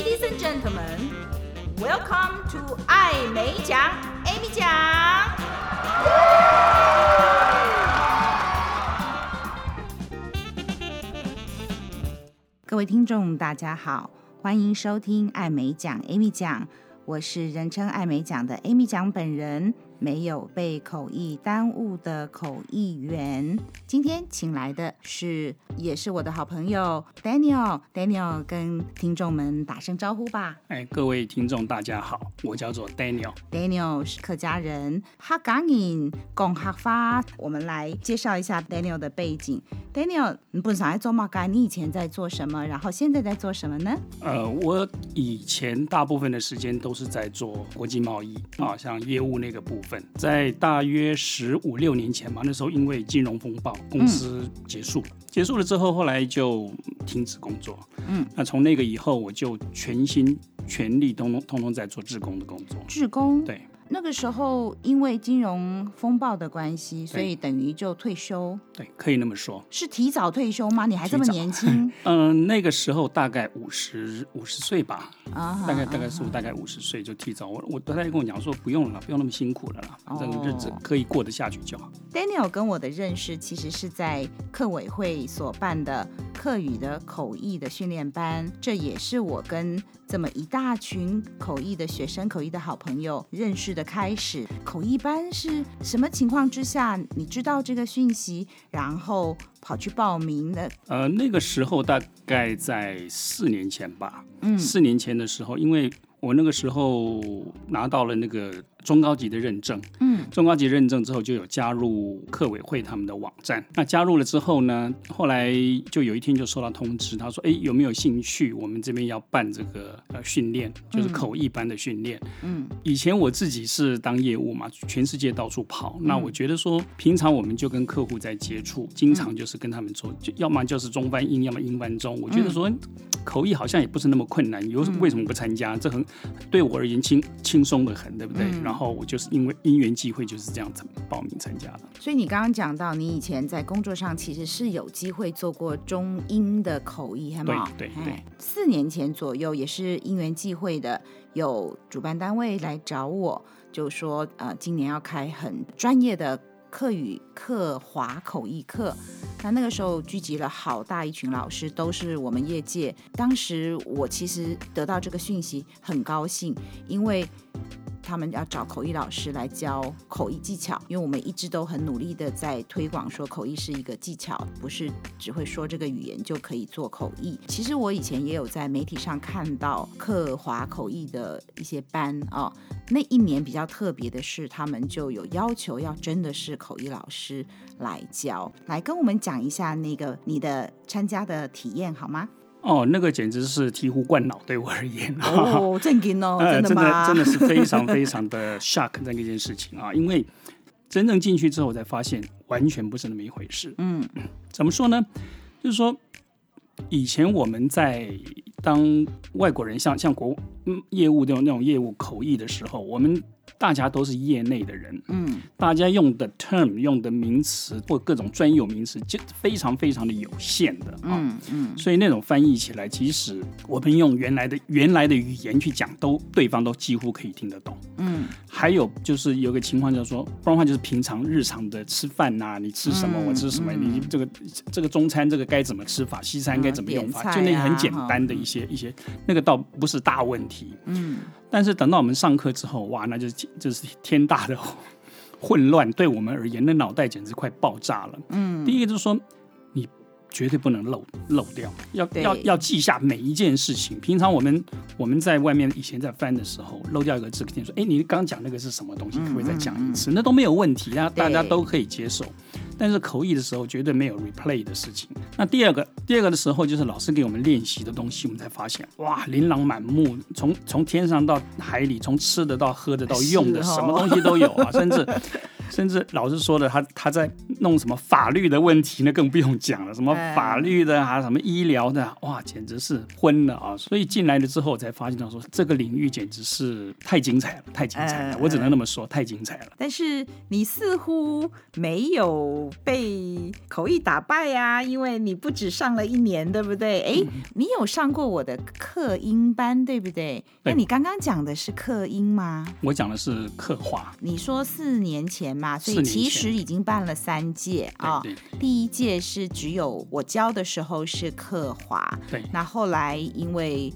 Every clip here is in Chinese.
Ladies and gentlemen, welcome to 爱美奖，Amy 奖。各位听众，大家好，欢迎收听爱美奖，Amy 奖。我是人称爱美奖的 Amy 奖本人。没有被口译耽误的口译员，今天请来的是，也是我的好朋友 Daniel。Daniel 跟听众们打声招呼吧。哎，各位听众大家好，我叫做 Daniel。Daniel 是客家人，客家人讲客话。我们来介绍一下 Daniel 的背景。Daniel，你本身在做嘛？你以前在做什么？然后现在在做什么呢？呃，我以前大部分的时间都是在做国际贸易啊，像业务那个部分。在大约十五六年前嘛，那时候因为金融风暴，公司结束，嗯、结束了之后，后来就停止工作。嗯，那从那个以后，我就全心全力，通通通通在做志工的工作。志工，对。那个时候，因为金融风暴的关系，所以等于就退休。对，可以那么说。是提早退休吗？你还这么年轻？嗯、呃，那个时候大概五十五十岁吧。啊，大概大概是我大概五十岁就提早。我我太太跟我讲说，不用了，不用那么辛苦了啦，反正日子可以过得下去就好。Daniel 跟我的认识其实是在客委会所办的客语的口译的训练班，这也是我跟这么一大群口译的学生、口译的好朋友认识的。开始口译班是什么情况之下？你知道这个讯息，然后跑去报名的？呃，那个时候大概在四年前吧。嗯，四年前的时候，因为我那个时候拿到了那个。中高级的认证，嗯，中高级认证之后就有加入客委会他们的网站。那加入了之后呢，后来就有一天就收到通知，他说：“哎，有没有兴趣？我们这边要办这个呃训练，就是口译班的训练。”嗯，以前我自己是当业务嘛，全世界到处跑。那我觉得说，平常我们就跟客户在接触，经常就是跟他们做，就要么就是中翻英，要么英翻中。我觉得说，口译好像也不是那么困难，有为什么不参加？这很对我而言轻轻松的很，对不对？然后我就是因为因缘际会就是这样子报名参加的。所以你刚刚讲到，你以前在工作上其实是有机会做过中英的口译，对吗？对对对。四年前左右也是因缘际会的，有主办单位来找我，就说呃，今年要开很专业的客语客华口译课。那那个时候聚集了好大一群老师，都是我们业界。当时我其实得到这个讯息很高兴，因为。他们要找口译老师来教口译技巧，因为我们一直都很努力的在推广说口译是一个技巧，不是只会说这个语言就可以做口译。其实我以前也有在媒体上看到客华口译的一些班啊，那一年比较特别的是，他们就有要求要真的是口译老师来教，来跟我们讲一下那个你的参加的体验好吗？哦，那个简直是醍醐灌脑，对我而言。哦，震惊哦，真的吗？真的，真的是非常非常的 shock 这一件事情啊！因为真正进去之后，我才发现完全不是那么一回事。嗯，怎么说呢？就是说，以前我们在当外国人，像像国嗯业务那种那种业务口译的时候，我们。大家都是业内的人，嗯，大家用的 term 用的名词或各种专有名词就非常非常的有限的，嗯嗯，所以那种翻译起来，即使我们用原来的原来的语言去讲，都对方都几乎可以听得懂，嗯。还有就是有个情况叫做，不然的话就是平常日常的吃饭呐，你吃什么我吃什么，你这个这个中餐这个该怎么吃法，西餐该怎么用法，就那个很简单的一些一些，那个倒不是大问题，嗯。但是等到我们上课之后，哇，那就是就是天大的混乱，对我们而言，那脑袋简直快爆炸了。嗯，第一个就是说，你绝对不能漏漏掉，要要要记下每一件事情。平常我们我们在外面以前在翻的时候，漏掉一个字，跟你说，哎，你刚讲那个是什么东西？可不可以再讲一次？那都没有问题，那大家都可以接受。但是口译的时候绝对没有 replay 的事情。那第二个，第二个的时候就是老师给我们练习的东西，我们才发现，哇，琳琅满目，从从天上到海里，从吃的到喝的到用的，什么东西都有啊，甚至甚至老师说的，他他在弄什么法律的问题，那更不用讲了，什么法律的啊，什么医疗的，哇，简直是昏了啊！所以进来了之后，才发现到说这个领域简直是太精彩了，太精彩了，我只能那么说，太精彩了。但是你似乎没有被口译打败呀、啊，因为你不止上了一年，对不对？哎，你有上过我的课音班，对不对？那你刚刚讲的是课音吗？我讲的是课话。你说四年前嘛，所以其实已经办了三届啊。第一届是只有我教的时候是课华，对。那后来因为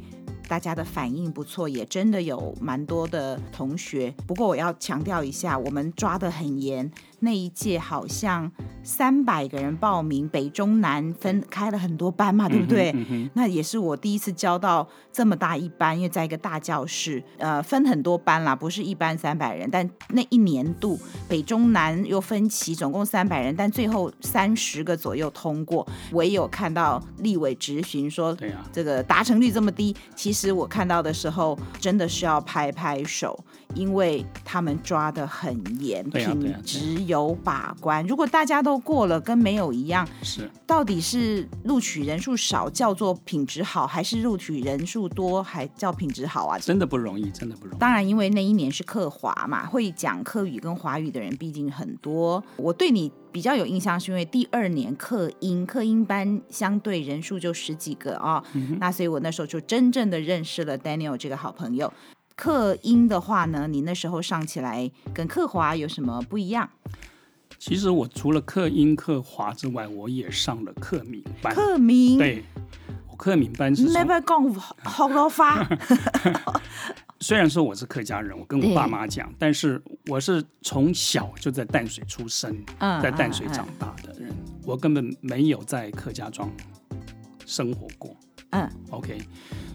大家的反应不错，也真的有蛮多的同学。不过我要强调一下，我们抓得很严。那一届好像三百个人报名，北中南分开了很多班嘛，对不对？嗯嗯、那也是我第一次教到这么大一班，因为在一个大教室，呃，分很多班啦，不是一班三百人。但那一年度北中南又分歧，总共三百人，但最后三十个左右通过。我也有看到立委质询说，对啊，这个达成率这么低，其实其实我看到的时候真的是要拍拍手，因为他们抓的很严，品质有。把关，如果大家都过了，跟没有一样，是到底是录取人数少叫做品质好，还是录取人数多还叫品质好啊？真的不容易，真的不容易。当然，因为那一年是客华嘛，会讲客语跟华语的人毕竟很多。我对你比较有印象，是因为第二年客英客英班相对人数就十几个啊、哦嗯，那所以我那时候就真正的认识了 Daniel 这个好朋友。客音的话呢，你那时候上起来跟客华有什么不一样？其实我除了客音、客华之外，我也上了客闽班。客闽对，我客闽班是。那边讲好多话。虽然说我是客家人，我跟我爸妈讲，但是我是从小就在淡水出生，嗯、在淡水长大的人、嗯，我根本没有在客家庄生活过。嗯，OK，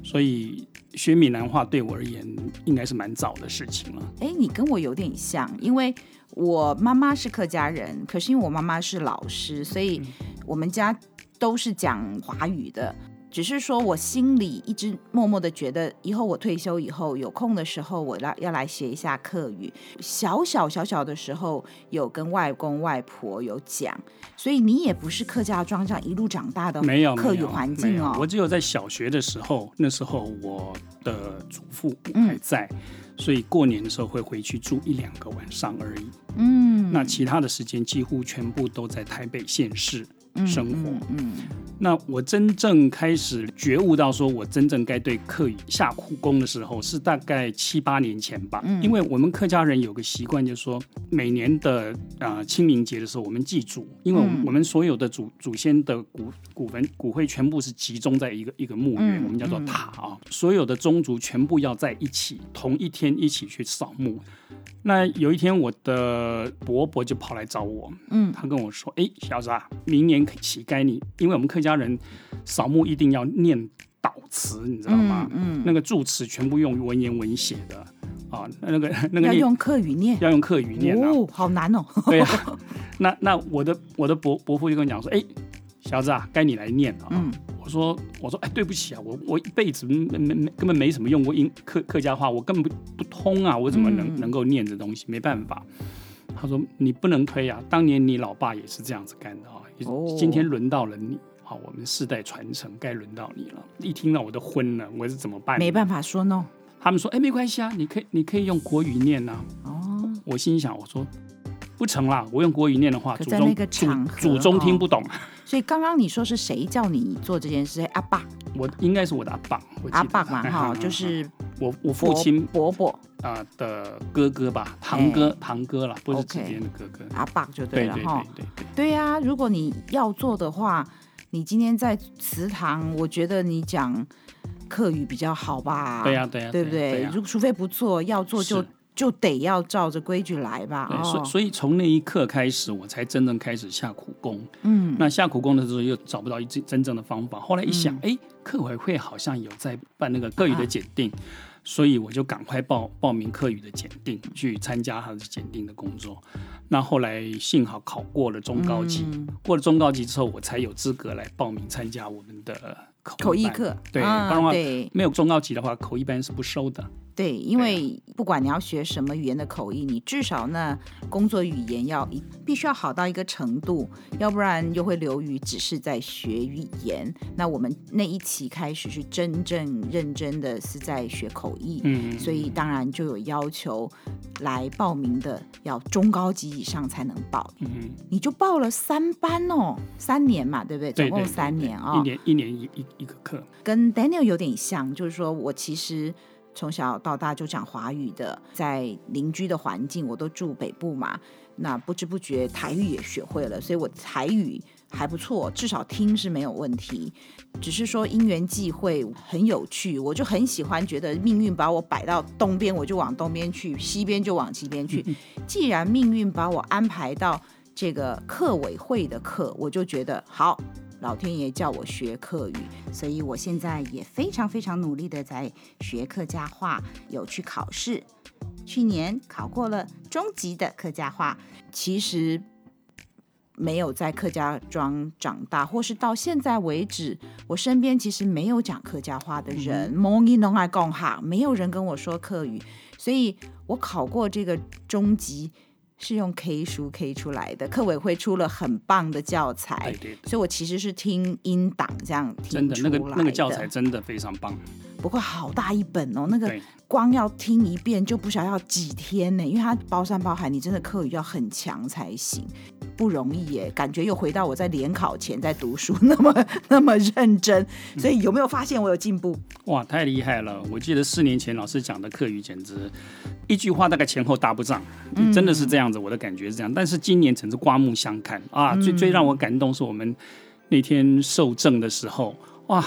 所以学闽南话对我而言应该是蛮早的事情了。哎，你跟我有点像，因为。我妈妈是客家人，可是因为我妈妈是老师，所以我们家都是讲华语的。只是说我心里一直默默的觉得，以后我退休以后有空的时候，我来要来学一下客语。小小小小的时候有跟外公外婆有讲，所以你也不是客家庄这样一路长大的，没有客语环境哦。我只有在小学的时候，那时候我的祖父还在。嗯所以过年的时候会回去住一两个晚上而已。嗯，那其他的时间几乎全部都在台北县市。生活，嗯，嗯，那我真正开始觉悟到说，我真正该对客语下苦功的时候，是大概七八年前吧。嗯，因为我们客家人有个习惯，就是说每年的啊清明节的时候，我们祭祖，因为我们所有的祖祖先的骨骨坟骨灰全部是集中在一个一个墓园，我们叫做塔啊，所有的宗族全部要在一起，同一天一起去扫墓。那有一天，我的伯伯就跑来找我，嗯，他跟我说：“哎，小子啊，明年起该你，因为我们客家人扫墓一定要念祷词，你知道吗？嗯，嗯那个祝词全部用文言文写的啊，那个那个要用客语念，要用客语念哦，好难哦。对啊，那那我的我的伯伯父就跟我讲说：，哎，小子啊，该你来念了啊。嗯”我说：“我说，哎，对不起啊，我我一辈子没没没根本没什么用过英客客家话，我根本不不通啊，我怎么能、嗯、能够念这东西？没办法。”他说：“你不能推啊，当年你老爸也是这样子干的啊。哦、今天轮到了你，好，我们世代传承，该轮到你了。”一听到我都昏了，我是怎么办？没办法说 no。他们说：“哎，没关系啊，你可以你可以用国语念呐、啊。”哦，我心想，我说。不成啦！我用国语念的话，祖宗祖祖宗听不懂。哦、所以刚刚你说是谁叫你做这件事？阿爸，我应该是我的阿爸。阿爸嘛，哈，就是我我父亲伯伯啊、呃、的哥哥吧，堂哥堂哥了，不是直接的哥哥。阿爸就对了哈。对对对对呀、啊！如果你要做的话，你今天在祠堂，我觉得你讲客语比较好吧？对呀对呀，对不对？如除非不做，要做就。就得要照着规矩来吧。对，所、哦、所以从那一刻开始，我才真正开始下苦功。嗯，那下苦功的时候又找不到一真真正的方法。后来一想，哎、嗯，客委会好像有在办那个客语的检定，啊、所以我就赶快报报名客语的检定，去参加他的检定的工作。那后来幸好考过了中高级，嗯、过了中高级之后，我才有资格来报名参加我们的口译课。对，不然的话没有中高级的话，口译班是不收的。对，因为不管你要学什么语言的口译，你至少那工作语言要必须要好到一个程度，要不然又会流于只是在学语言。那我们那一期开始是真正认真的是在学口译，嗯，所以当然就有要求来报名的要中高级以上才能报，嗯，你就报了三班哦，三年嘛，对不对？总共三年啊，哦，一年一年一一一个课，跟 Daniel 有点像，就是说我其实。从小到大就讲华语的，在邻居的环境，我都住北部嘛，那不知不觉台语也学会了，所以我台语还不错，至少听是没有问题。只是说因缘际会很有趣，我就很喜欢，觉得命运把我摆到东边，我就往东边去；西边就往西边去。既然命运把我安排到这个客委会的课，我就觉得好。老天爷叫我学客语，所以我现在也非常非常努力的在学客家话，有去考试。去年考过了中级的客家话，其实没有在客家庄长大，或是到现在为止，我身边其实没有讲客家话的人。蒙伊农爱共哈，没有人跟我说客语，所以我考过这个中级。是用 K 书 K 出来的，课委会出了很棒的教材，对对对，所以我其实是听音档这样听出来的。真的，那个那个教材真的非常棒。不过好大一本哦，那个光要听一遍就不晓得要几天呢，因为它包山包海，你真的课语要很强才行。不容易耶，感觉又回到我在联考前在读书 那么那么认真，所以有没有发现我有进步？哇，太厉害了！我记得四年前老师讲的课语简直一句话大概前后搭不上，真的是这样子，我的感觉是这样。但是今年真是刮目相看啊！最最让我感动是我们那天受证的时候，哇，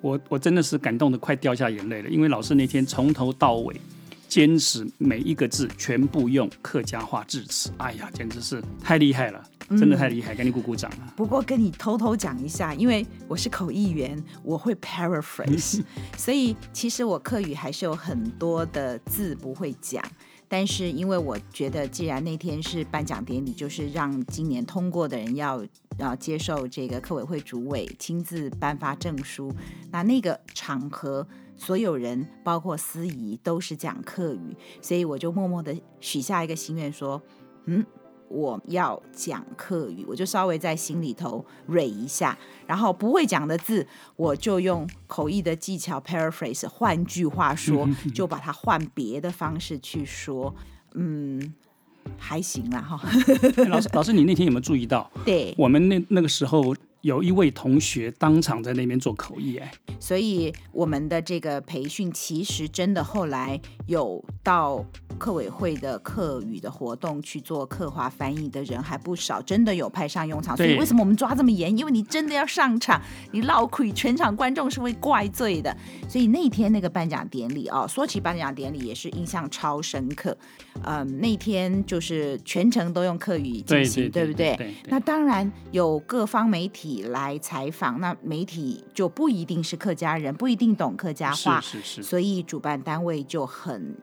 我我真的是感动的快掉下眼泪了，因为老师那天从头到尾。坚持每一个字全部用客家话致辞，哎呀，简直是太厉害了，真的太厉害，给、嗯、你鼓鼓掌啊！不过跟你偷偷讲一下，因为我是口译员，我会 paraphrase，所以其实我客语还是有很多的字不会讲。但是因为我觉得，既然那天是颁奖典礼，就是让今年通过的人要要接受这个客委会主委亲自颁发证书，那那个场合。所有人，包括司仪，都是讲客语，所以我就默默的许下一个心愿，说：“嗯，我要讲客语。”我就稍微在心里头蕊一下，然后不会讲的字，我就用口译的技巧 paraphrase，换句话说，就把它换别的方式去说。嗯，还行啦，哈。老师，老师，你那天有没有注意到？对，我们那那个时候。有一位同学当场在那边做口译，哎，所以我们的这个培训其实真的后来有到客委会的客语的活动去做客华翻译的人还不少，真的有派上用场。所以为什么我们抓这么严？因为你真的要上场，你闹亏，全场观众是会怪罪的。所以那天那个颁奖典礼哦，说起颁奖典礼也是印象超深刻。嗯，那天就是全程都用客语进行，对，对，对，对不对？那当然有各方媒体。来采访，那媒体就不一定是客家人，不一定懂客家话，是是是，所以主办单位就很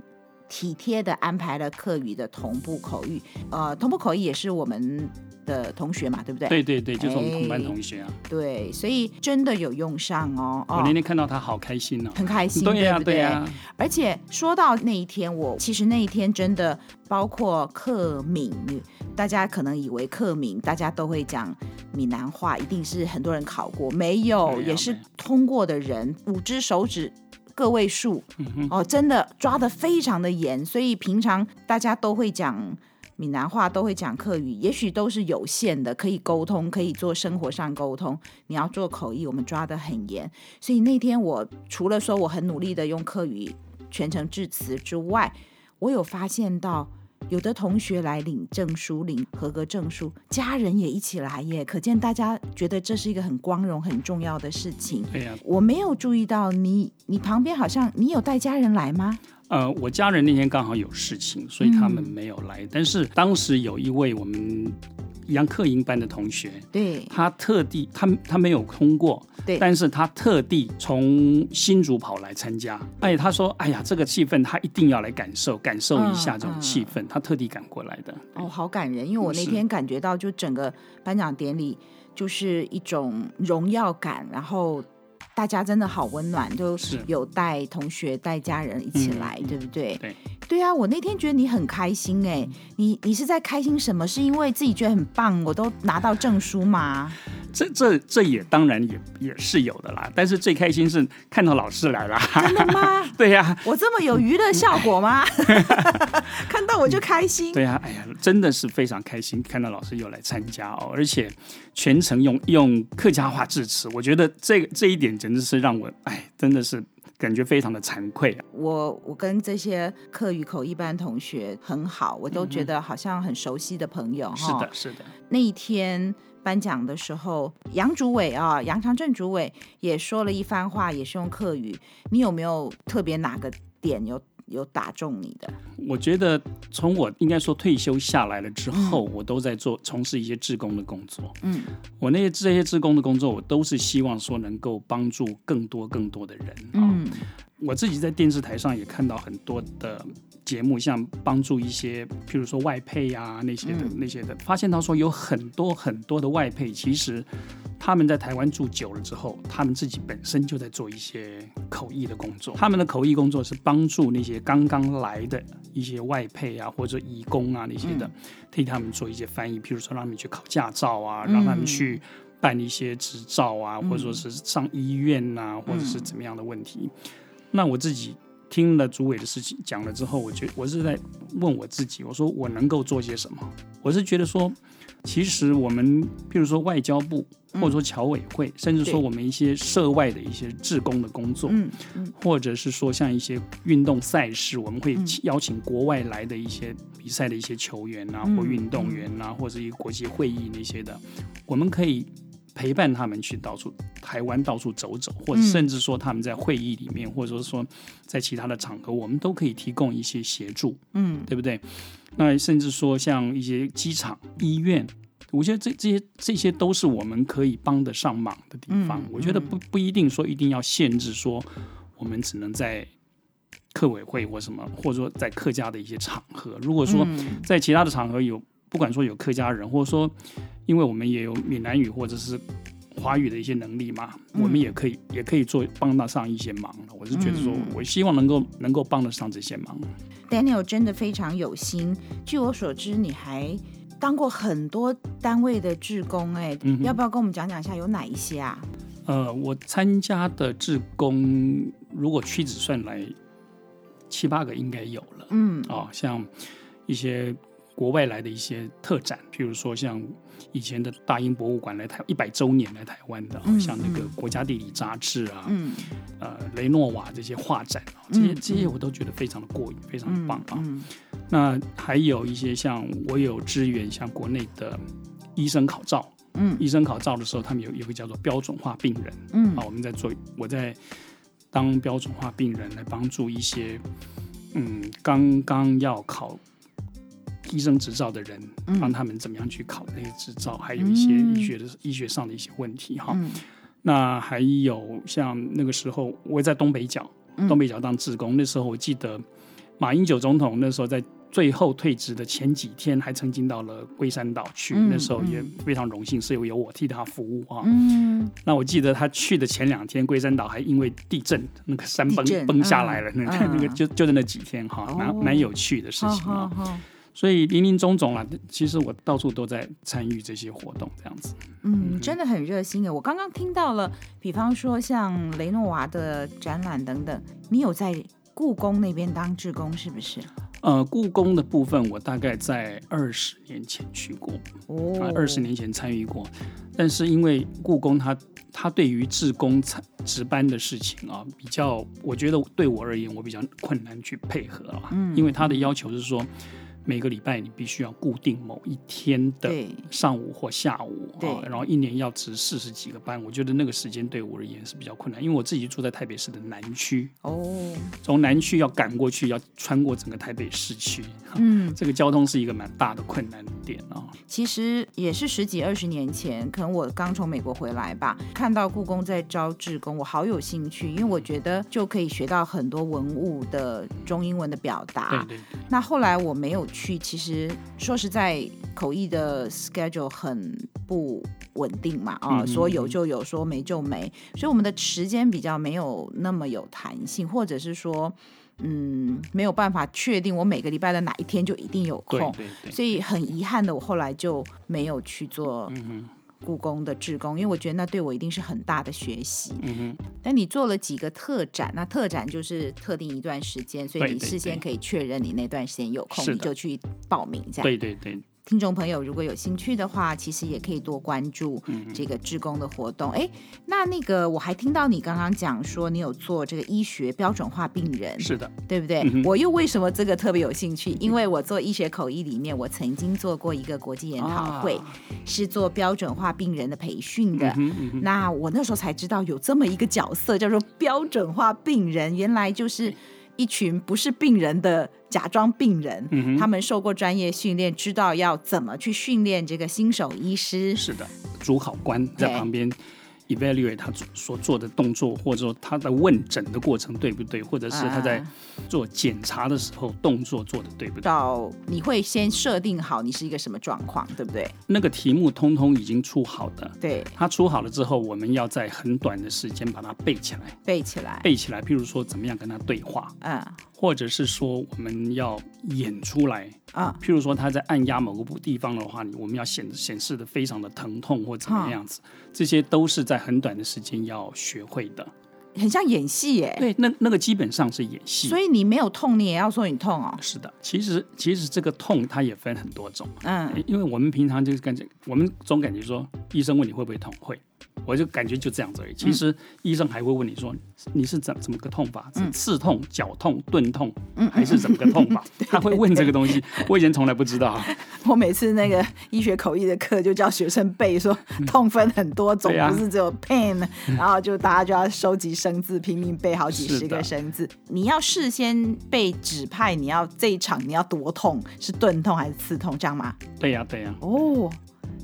体贴的安排了课语的同步口译。呃，同步口译也是我们的同学嘛，对不对？对对对，就是我们同班同学啊。对，所以真的有用上哦。我那天看到他好开心哦，很开心，对呀、啊、对呀、啊。而且说到那一天，我其实那一天真的包括客闽，大家可能以为客闽大家都会讲。闽南话一定是很多人考过，没有，也是通过的人五只手指个位数哦，真的抓得非常的严，所以平常大家都会讲闽南话，都会讲客语，也许都是有限的，可以沟通，可以做生活上沟通。你要做口译，我们抓得很严，所以那天我除了说我很努力的用客语全程致辞之外，我有发现到。有的同学来领证书、领合格证书，家人也一起来耶，可见大家觉得这是一个很光荣、很重要的事情。对呀，我没有注意到你，你旁边好像你有带家人来吗？呃，我家人那天刚好有事情，所以他们没有来。嗯、但是当时有一位我们。一样客营班的同学，对，他特地，他他没有通过，对，但是他特地从新竹跑来参加，哎，他说，哎呀，这个气氛他一定要来感受，感受一下这种气氛，嗯嗯、他特地赶过来的。哦，好感人，因为我那天感觉到，就整个颁奖典礼就是一种荣耀感，然后。大家真的好温暖，都有带同学带家人一起来，嗯、对不对？对对啊，我那天觉得你很开心哎，你你是在开心什么？是因为自己觉得很棒，我都拿到证书吗？这这这也当然也也是有的啦，但是最开心是看到老师来了。真的吗？对呀、啊，我这么有娱乐效果吗？看到我就开心。对呀、啊，哎呀，真的是非常开心，看到老师又来参加哦，而且全程用用客家话致辞，我觉得这这一点简直是让我哎，真的是感觉非常的惭愧啊。我我跟这些客语口一班同学很好，我都觉得好像很熟悉的朋友。嗯、是的，是的。那一天。颁奖的时候，杨主委啊，杨长正主委也说了一番话，也是用客语。你有没有特别哪个点有有打中你的？我觉得从我应该说退休下来了之后，嗯、我都在做从事一些志工的工作。嗯，我那些这些志工的工作，我都是希望说能够帮助更多更多的人。嗯，我自己在电视台上也看到很多的。节目像帮助一些，譬如说外配啊那些的那些的，发现到说有很多很多的外配，其实他们在台湾住久了之后，他们自己本身就在做一些口译的工作。他们的口译工作是帮助那些刚刚来的一些外配啊或者移工啊那些的，替他们做一些翻译，譬如说让他们去考驾照啊，让他们去办一些执照啊，或者说是上医院啊，或者是怎么样的问题。那我自己。听了主委的事情讲了之后，我觉我是在问我自己，我说我能够做些什么？我是觉得说，其实我们，譬如说外交部，或者说侨委会，嗯、甚至说我们一些涉外的一些志工的工作，嗯嗯、或者是说像一些运动赛事，我们会邀请国外来的一些比赛的一些球员啊，或运动员啊，或者一个国际会议那些的，我们可以。陪伴他们去到处台湾到处走走，或者甚至说他们在会议里面，嗯、或者说在其他的场合，我们都可以提供一些协助，嗯，对不对？那甚至说像一些机场、医院，我觉得这这些这些都是我们可以帮得上忙的地方。嗯、我觉得不不一定说一定要限制说我们只能在客委会或什么，或者说在客家的一些场合。如果说在其他的场合有。不管说有客家人，或者说，因为我们也有闽南语或者是华语的一些能力嘛，嗯、我们也可以也可以做帮得上一些忙。我是觉得说，我希望能够能够帮得上这些忙。Daniel 真的非常有心。据我所知，你还当过很多单位的志工，哎，嗯、要不要跟我们讲讲一下有哪一些啊？呃，我参加的志工，如果屈指算来，七八个应该有了。嗯，哦，像一些。国外来的一些特展，譬如说像以前的大英博物馆来台一百周年来台湾的，嗯、像那个国家地理杂志啊，嗯、呃，雷诺瓦这些画展，这些这些我都觉得非常的过瘾，非常的棒啊。那还有一些像我有支援，像国内的医生考照，嗯，医生考照的时候，他们有有个叫做标准化病人，嗯，啊，我们在做，我在当标准化病人来帮助一些，嗯，刚刚要考。医生执照的人，帮他们怎么样去考那个执照，嗯、还有一些医学的医学上的一些问题哈。嗯、那还有像那个时候，我在东北角，嗯、东北角当志工。那时候我记得马英九总统那时候在最后退职的前几天，还曾经到了龟山岛去。嗯、那时候也非常荣幸，是由由我替他服务啊。嗯、那我记得他去的前两天，龟山岛还因为地震，那个山崩崩下来了。嗯、那那个就就在那几天哈，蛮蛮、哦、有趣的事情啊。所以林林总总啊，其实我到处都在参与这些活动，这样子。嗯，真的很热心的。我刚刚听到了，比方说像雷诺瓦的展览等等，你有在故宫那边当志工是不是？呃，故宫的部分我大概在二十年前去过，哦，二十年前参与过。但是因为故宫它它对于志工参值班的事情啊，比较我觉得对我而言我比较困难去配合啊，嗯，因为它的要求是说。每个礼拜你必须要固定某一天的上午或下午，对，然后一年要值四十几个班，我觉得那个时间对我而言是比较困难，因为我自己住在台北市的南区，哦，从南区要赶过去，要穿过整个台北市区，嗯，这个交通是一个蛮大的困难点啊。其实也是十几二十年前，可能我刚从美国回来吧，看到故宫在招志工，我好有兴趣，因为我觉得就可以学到很多文物的中英文的表达。对对对。那后来我没有去。去其实说实在，口译的 schedule 很不稳定嘛，啊、哦，说有就有，说没就没，所以我们的时间比较没有那么有弹性，或者是说，嗯，没有办法确定我每个礼拜的哪一天就一定有空，对对对，所以很遗憾的，我后来就没有去做。故宫的志工，因为我觉得那对我一定是很大的学习。嗯哼。但你做了几个特展，那特展就是特定一段时间，所以你事先可以确认你那段时间有空，你就去报名这样。对对对。听众朋友，如果有兴趣的话，其实也可以多关注这个志工的活动。哎、嗯，那那个我还听到你刚刚讲说，你有做这个医学标准化病人，是的，对不对？嗯、我又为什么这个特别有兴趣？因为我做医学口译里面，我曾经做过一个国际研讨会，啊、是做标准化病人的培训的。那我那时候才知道有这么一个角色，叫做标准化病人，原来就是。一群不是病人的假装病人，嗯、他们受过专业训练，知道要怎么去训练这个新手医师。是的，主考官在旁边。Evaluate 他所做的动作，或者说他的问诊的过程对不对，或者是他在做检查的时候动作做的对不对？到你会先设定好你是一个什么状况，对不对？那个题目通通已经出好的，对，他出好了之后，我们要在很短的时间把它背起来，背起来，背起来。譬如说，怎么样跟他对话？嗯。或者是说我们要演出来啊，譬如说他在按压某个部地方的话，你我们要显显示的非常的疼痛或怎么样子，这些都是在很短的时间要学会的，很像演戏耶。对，那那个基本上是演戏。所以你没有痛，你也要说你痛哦。是的，其实其实这个痛它也分很多种，嗯，因为我们平常就是感觉，我们总感觉说医生问你会不会痛，会。我就感觉就这样子而已。其实医生还会问你说，你是怎怎么个痛法？是刺痛、绞痛、钝痛，还是怎么个痛法？他会问这个东西。我以前从来不知道。我每次那个医学口译的课就叫学生背说，痛分很多种，不是只有 pain。然后就大家就要收集生字，拼命背好几十个生字。你要事先被指派，你要这一场你要多痛，是钝痛还是刺痛，这样吗？对呀，对呀。哦，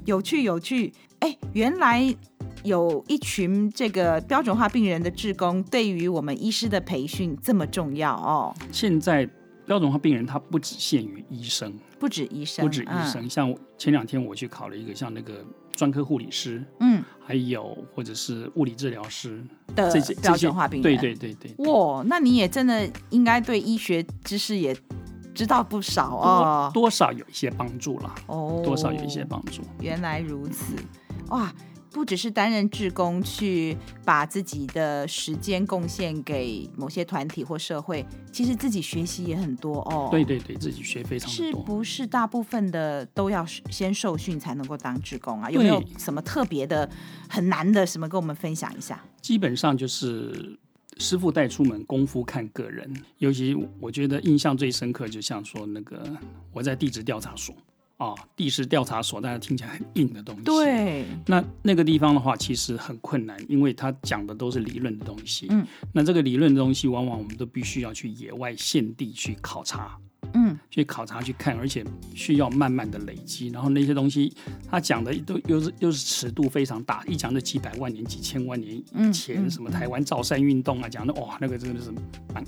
有趣有趣。哎，原来。有一群这个标准化病人的志工，对于我们医师的培训这么重要哦。现在标准化病人他不只限于医生，不止医生，不止医生。嗯、像前两天我去考了一个，像那个专科护理师，嗯，还有或者是物理治疗师的标准化病人，对对对对，对。哇，那你也真的应该对医学知识也知道不少哦，多，多少有一些帮助啦。哦，多少有一些帮助。原来如此，哇。不只是担任志工去把自己的时间贡献给某些团体或社会，其实自己学习也很多哦。对对对，自己学非常多。是不是大部分的都要先受训才能够当志工啊？有没有什么特别的、很难的什么跟我们分享一下？基本上就是师傅带出门，功夫看个人。尤其我觉得印象最深刻，就像说那个我在地质调查所。啊、哦，地势调查所，大家听起来很硬的东西。对，那那个地方的话，其实很困难，因为它讲的都是理论的东西。嗯，那这个理论的东西，往往我们都必须要去野外现地去考察。嗯，去考察去看，而且需要慢慢的累积，然后那些东西他讲的都又是又是尺度非常大，一讲就几百万年、几千万年以前，什么台湾造山运动啊，讲的哇，那个真的是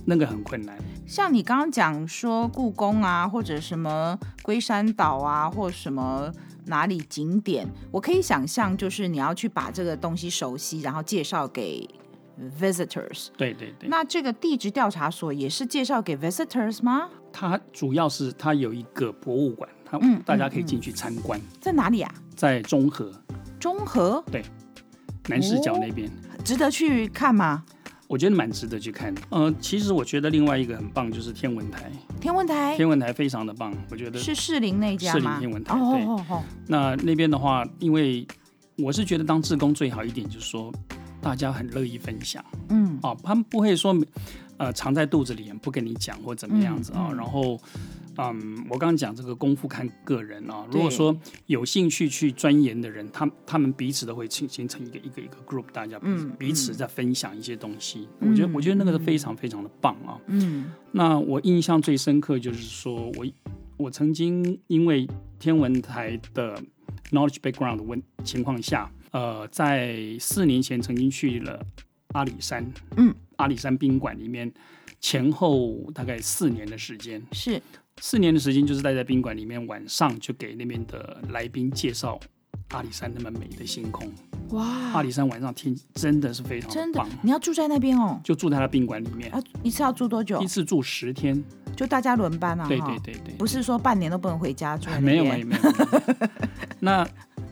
那个很困难。像你刚刚讲说故宫啊，或者什么龟山岛啊，或什么哪里景点，我可以想象，就是你要去把这个东西熟悉，然后介绍给 visitors。对对对。那这个地质调查所也是介绍给 visitors 吗？它主要是它有一个博物馆，它大家可以进去参观。在哪里啊？在中和。中和？对，南势角那边。值得去看吗？我觉得蛮值得去看的。呃，其实我觉得另外一个很棒就是天文台。天文台？天文台非常的棒，我觉得。是士林那家吗？士林天文台。对。哦哦哦。那那边的话，因为我是觉得当志工最好一点，就是说大家很乐意分享。嗯。哦，他们不会说。呃，藏在肚子里不跟你讲或怎么样子啊？嗯嗯、然后，嗯，我刚刚讲这个功夫看个人啊。如果说有兴趣去钻研的人，他他们彼此都会形形成一个一个一个 group，大家彼此在分享一些东西。嗯、我觉得我觉得那个是非常非常的棒啊。嗯。那我印象最深刻就是说我我曾经因为天文台的 knowledge background 的问情况下，呃，在四年前曾经去了阿里山。嗯。阿里山宾馆里面，前后大概四年的时间，是四年的时间，就是待在宾馆里面，晚上就给那边的来宾介绍阿里山那么美的星空。哇！阿里山晚上天真的是非常真的。你要住在那边哦？就住在他宾馆里面。啊，一次要住多久？一次住十天。就大家轮班啊？对对对对。不是说半年都不能回家住？没有没有没有。那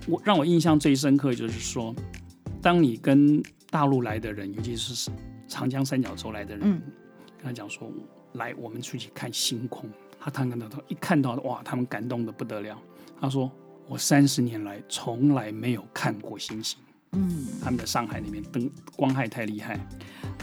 我让我印象最深刻就是说，当你跟大陆来的人，尤其是长江三角洲来的人，嗯、跟他讲说，来，我们出去看星空。他看到他一看到哇，他们感动的不得了。他说。我三十年来从来没有看过星星。嗯，他们的上海那边灯光害太厉害，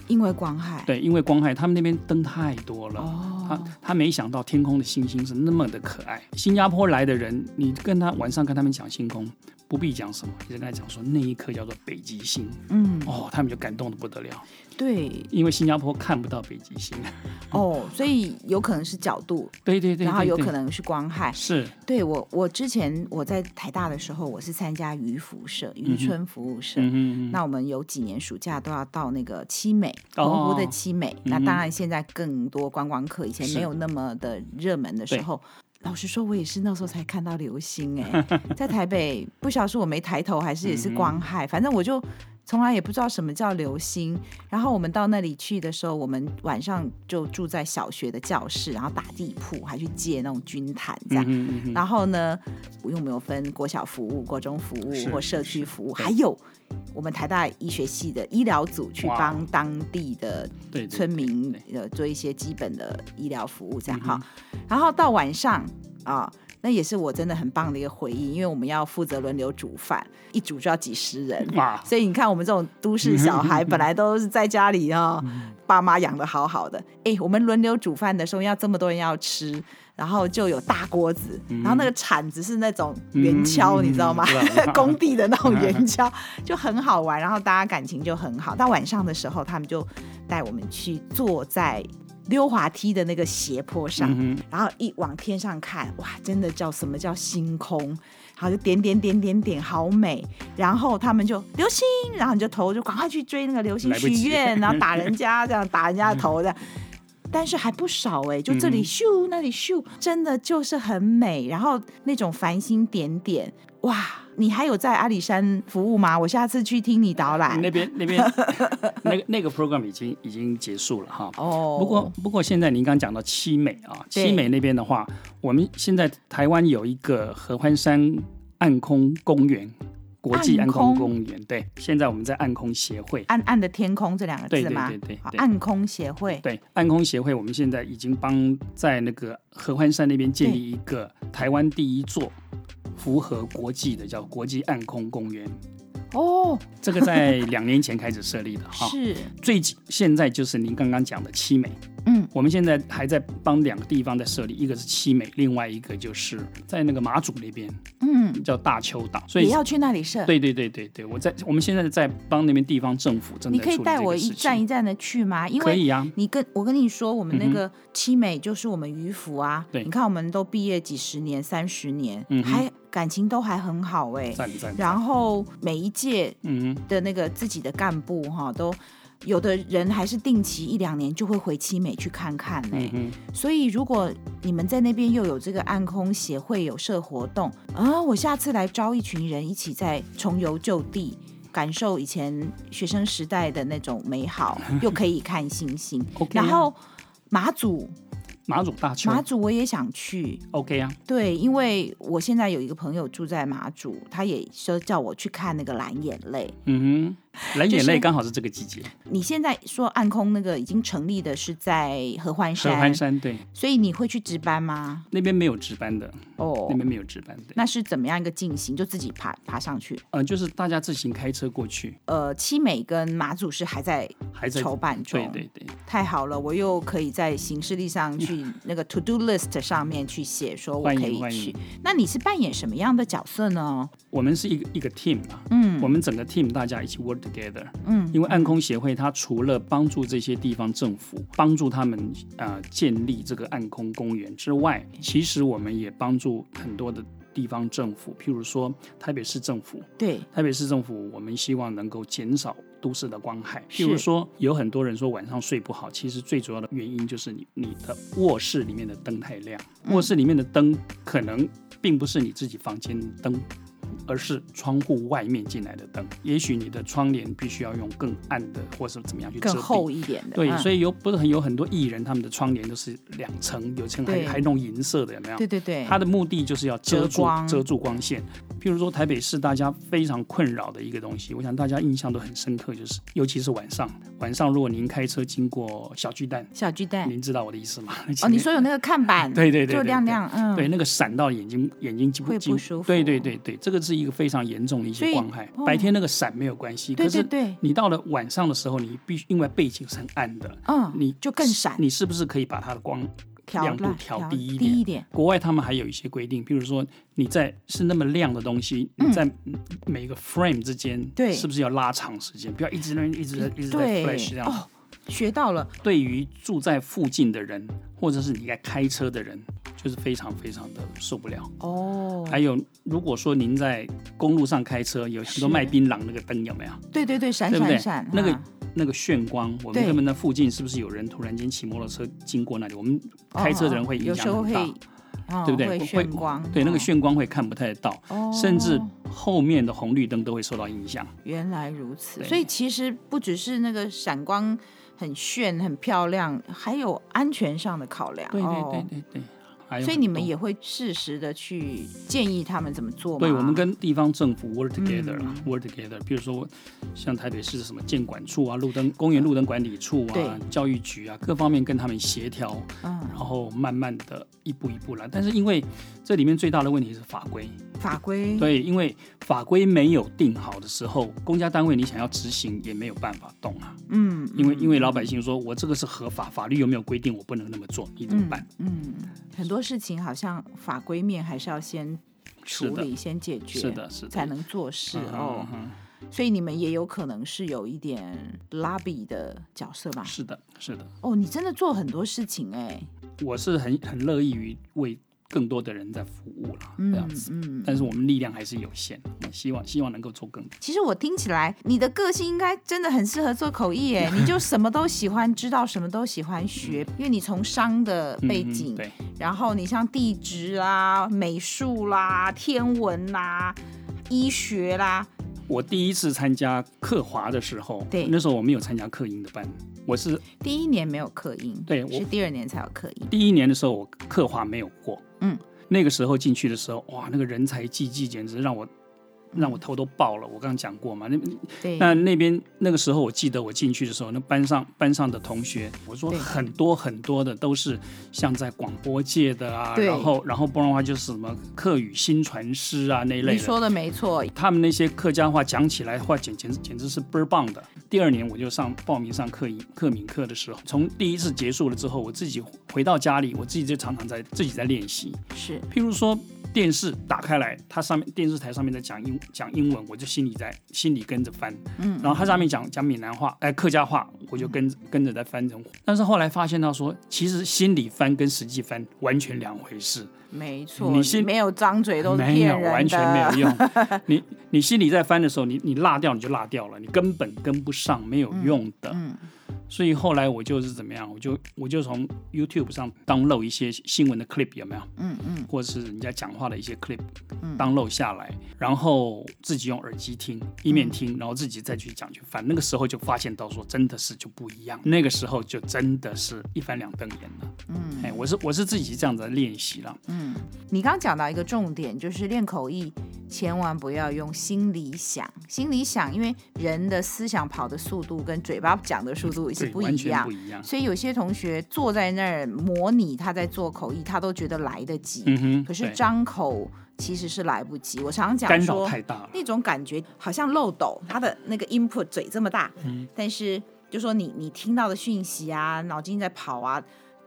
因为光害。对，因为光害，他们那边灯太多了。哦，他他没想到天空的星星是那么的可爱。新加坡来的人，你跟他晚上跟他们讲星空，不必讲什么，你就跟他讲说那一颗叫做北极星。嗯，哦，他们就感动的不得了。对，因为新加坡看不到北极星。哦，所以有可能是角度。对对对，对。然后有可能是光害。是。对我，我之前我在台大的时候，我是参加渔服社、渔村服务社。嗯嗯。那我们有几年暑假都要到那个七美，澎湖的七美。那当然现在更多观光客，以前没有那么的热门的时候。老实说，我也是那时候才看到流星哎，在台北不晓得是我没抬头，还是也是光害，反正我就从来也不知道什么叫流星。然后我们到那里去的时候，我们晚上就住在小学的教室，然后打地铺，还去借那种军毯这样。然后呢，我又没有分国小服务、国中服务或社区服务，还有我们台大医学系的医疗组去帮当地的村民呃做一些基本的医疗服务这样哈。然后到晚上啊、哦，那也是我真的很棒的一个回忆，因为我们要负责轮流煮饭，一煮就要几十人，所以你看我们这种都市小孩，本来都是在家里啊、哦，爸妈养的好好的，哎，我们轮流煮饭的时候要这么多人要吃，然后就有大锅子，然后那个铲子是那种圆锹，你知道吗？工地的那种圆锹，就很好玩，然后大家感情就很好。到晚上的时候，他们就带我们去坐在。溜滑梯的那个斜坡上，嗯，然后一往天上看，哇，真的叫什么叫星空？然后就点点点点点，好美。然后他们就流星，然后你就头就赶快去追那个流星许愿，然后打人家这样打人家的头这样。但是还不少哎，就这里咻，那里咻，真的就是很美。然后那种繁星点点，哇。你还有在阿里山服务吗？我下次去听你导览。那边那边 那个那个 program 已经已经结束了哈。哦。不过不过现在您刚讲到七美啊，七美那边的话，我们现在台湾有一个合欢山暗空公园，国际暗空公园。对，现在我们在暗空协会。暗暗的天空这两个字吗？对对对对。暗空协会。对，暗空协会，我们现在已经帮在那个合欢山那边建立一个台湾第一座。符合国际的叫国际暗空公园哦，这个在两年前开始设立的哈，是。最近现在就是您刚刚讲的七美，嗯，我们现在还在帮两个地方在设立，一个是七美，另外一个就是在那个马祖那边，嗯，叫大邱岛，所以也要去那里设。对对对对对，我在我们现在在帮那边地方政府。你可以带我一站一站的去吗？因为可以啊，你跟我跟你说，我们那个七美就是我们渔夫啊，对，你看我们都毕业几十年、三十年，嗯，还。感情都还很好哎，然后每一届的那个自己的干部哈，都有的人还是定期一两年就会回七美去看看哎，所以如果你们在那边又有这个暗空协会有社活动啊，我下次来招一群人一起再重游旧地，感受以前学生时代的那种美好，又可以看星星，然后马祖。马祖大坵，马祖我也想去。OK 啊，对，因为我现在有一个朋友住在马祖，他也说叫我去看那个蓝眼泪。嗯哼。蓝眼泪刚好是这个季节。你现在说暗空那个已经成立的是在合欢山，合欢山对。所以你会去值班吗？那边没有值班的哦，那边没有值班的。那是怎么样一个进行？就自己爬爬上去？嗯，就是大家自行开车过去。呃，七美跟马祖是还在还在筹办中，对对对，太好了，我又可以在行事历上去那个 to do list 上面去写，说我可以去。那你是扮演什么样的角色呢？我们是一个一个 team 嘛，嗯，我们整个 team 大家一起 work together，嗯，因为暗空协会它除了帮助这些地方政府，帮助他们啊、呃、建立这个暗空公园之外，其实我们也帮助很多的地方政府，譬如说台北市政府，对，台北市政府，我们希望能够减少都市的光害。譬如说，有很多人说晚上睡不好，其实最主要的原因就是你你的卧室里面的灯太亮，卧室里面的灯可能并不是你自己房间灯。而是窗户外面进来的灯。也许你的窗帘必须要用更暗的，或是怎么样去更厚一点的。对，嗯、所以有不是很有很多艺人，他们的窗帘都是两层，有层还还弄银色的，有没有？对对对。他的目的就是要遮住遮，遮住光线。譬如说台北市大家非常困扰的一个东西，我想大家印象都很深刻，就是尤其是晚上，晚上如果您开车经过小巨蛋，小巨蛋，您知道我的意思吗？哦，你说有那个看板，对 对对，就亮亮，嗯，对，那个闪到眼睛，眼睛会不舒服。对对对对，这个是一个非常严重的一些光害。白天那个闪没有关系，可是你到了晚上的时候，你必须因为背景是很暗的，嗯，你就更闪。你是不是可以把它的光？亮度调低一点，低一点。国外他们还有一些规定，比如说你在是那么亮的东西，嗯、你在每个 frame 之间，对，是不是要拉长时间？不要一直那一直在一直在 flash 这样。哦，学到了。对于住在附近的人，或者是你在开车的人，就是非常非常的受不了。哦。还有，如果说您在公路上开车，有很多卖槟榔那个灯有没有？对对对，闪闪闪，那个。那个炫光，我们他们那附近是不是有人突然间骑摩托车经过那里？我们开车的人会影响很大，哦、对不对？会炫光，对，那个炫光会看不太到，哦、甚至后面的红绿灯都会受到影响。原来如此，所以其实不只是那个闪光很炫、很漂亮，还有安全上的考量。对对对对对。哦所以你们也会适时的去建议他们怎么做吗？对，我们跟地方政府 work together 啦、嗯、work together。比如说，像台北市什么建管处啊、路灯公园路灯管理处啊、教育局啊，各方面跟他们协调，嗯，然后慢慢的一步一步来。但是因为这里面最大的问题是法规，法规对，因为法规没有定好的时候，公家单位你想要执行也没有办法动啊。嗯，因为因为老百姓说我这个是合法，法律有没有规定我不能那么做？你怎么办？嗯，嗯，很多。事情好像法规面还是要先处理、先解决，是的，是的，才能做事哦。嗯、所以你们也有可能是有一点 lobby 的角色吧？是的，是的。哦，你真的做很多事情哎。我是很很乐意于为。更多的人在服务了，这样子，嗯，嗯，但是我们力量还是有限，希望希望能够做更多。其实我听起来，你的个性应该真的很适合做口译，哎，你就什么都喜欢知道，什么都喜欢学，因为你从商的背景，嗯、对，然后你像地质啦、美术啦、天文啦、医学啦。我第一次参加课华的时候，对，那时候我没有参加课英的班。我是第一年没有课音，对，我是第二年才有课音。第一年的时候，我课华没有过，嗯，那个时候进去的时候，哇，那个人才济济，简直让我。让我头都爆了！我刚刚讲过嘛，那那那边那个时候，我记得我进去的时候，那班上班上的同学，我说很多很多的都是像在广播界的啊，然后然后不然的话就是什么客语新传师啊那一类的。你说的没错，他们那些客家话讲起来的话，简简直简直是倍儿棒的。第二年我就上报名上客语客闽课的时候，从第一次结束了之后，我自己回到家里，我自己就常常在自己在练习。是，譬如说。电视打开来，它上面电视台上面在讲英讲英文，我就心里在心里跟着翻，嗯，然后它上面讲讲闽南话，哎，客家话，我就跟跟着在翻成。但是后来发现到说，其实心里翻跟实际翻完全两回事。没错，你心没有张嘴都是骗人的，没有，完全没有用。你你心里在翻的时候，你你落掉你就落掉了，你根本跟不上，没有用的。嗯。嗯所以后来我就是怎么样，我就我就从 YouTube 上 download 一些新闻的 clip 有没有？嗯嗯，或者是人家讲话的一些 clip，嗯，download 下来，然后自己用耳机听，一面听，然后自己再去讲去翻。那个时候就发现到说，真的是就不一样。那个时候就真的是一翻两瞪眼了。嗯，哎，我是我是自己这样子练习了。嗯，你刚讲到一个重点，就是练口译，千万不要用心里想，心里想，因为人的思想跑的速度跟嘴巴讲的速度也是不一样，不一样。所以有些同学坐在那儿模拟他在做口译，他都觉得来得及。可是张口其实是来不及。我常常讲说，太大了，那种感觉好像漏斗，他的那个 input 嘴这么大，嗯，但是就说你你听到的讯息啊，脑筋在跑啊。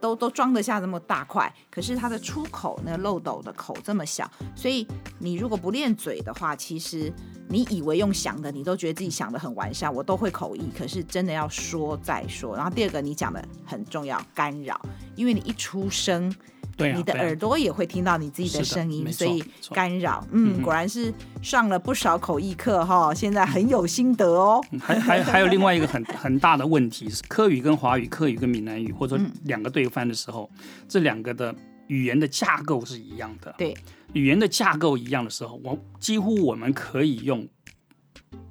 都都装得下这么大块，可是它的出口那漏斗的口这么小，所以你如果不练嘴的话，其实你以为用想的，你都觉得自己想的很完善，我都会口译，可是真的要说再说。然后第二个你讲的很重要，干扰，因为你一出声。对啊，你的耳朵也会听到你自己的声音，所以干扰。嗯，果然是上了不少口译课哈，现在很有心得哦。还还还有另外一个很很大的问题是，科语跟华语、客语跟闽南语，或者说两个对翻的时候，嗯、这两个的语言的架构是一样的。对，语言的架构一样的时候，我几乎我们可以用。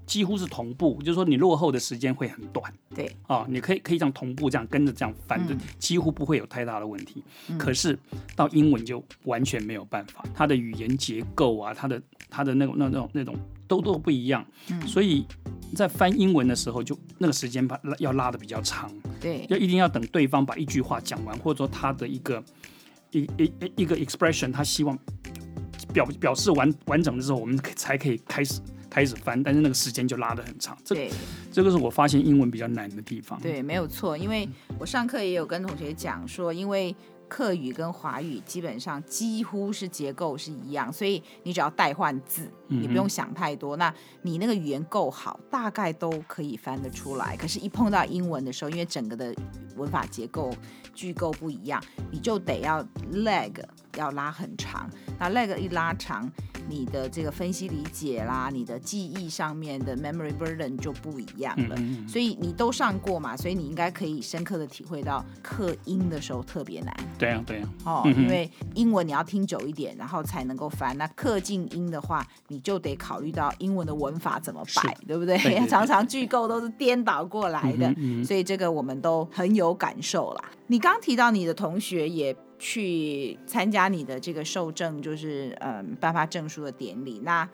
几乎是同步，就是说你落后的时间会很短。对啊、哦，你可以可以这样同步这样跟着这样翻，就几乎不会有太大的问题。嗯、可是到英文就完全没有办法，它的语言结构啊，它的它的那种那种那种都都不一样。嗯、所以在翻英文的时候，就那个时间把要拉的比较长。对，要一定要等对方把一句话讲完，或者说他的一个一一一一个 expression，他希望表表示完完整的时候，我们才可以开始。开始翻，但是那个时间就拉得很长。对，这个是我发现英文比较难的地方。对，没有错，因为我上课也有跟同学讲说，因为课语跟华语基本上几乎是结构是一样，所以你只要代换字，你不用想太多。嗯、那你那个语言够好，大概都可以翻得出来。可是，一碰到英文的时候，因为整个的文法结构、句构不一样，你就得要 leg 要拉很长。那 leg 一拉长。你的这个分析理解啦，你的记忆上面的 memory burden 就不一样了。嗯嗯，所以你都上过嘛，所以你应该可以深刻的体会到克音的时候特别难。对啊，对啊。哦，嗯、因为英文你要听久一点，然后才能够翻。那克静音的话，你就得考虑到英文的文法怎么摆，对不对？对对对，常常句构都是颠倒过来的，嗯嗯，所以这个我们都很有感受啦。你刚提到你的同学也。去参加你的这个受证，就是嗯颁发证书的典礼。那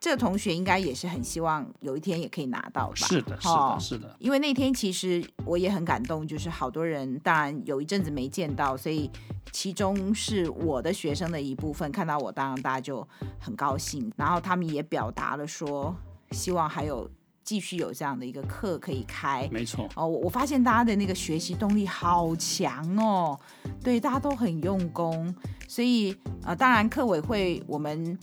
这个同学应该也是很希望有一天也可以拿到吧？是的，是的，是的。因为那天其实我也很感动，就是好多人，当然有一阵子没见到，所以其中是我的学生的一部分，看到我，当然大家就很高兴。然后他们也表达了说，希望还有。继续有这样的一个课可以开，没错。哦。我我发现大家的那个学习动力好强哦，对，大家都很用功，所以呃，当然课委会我们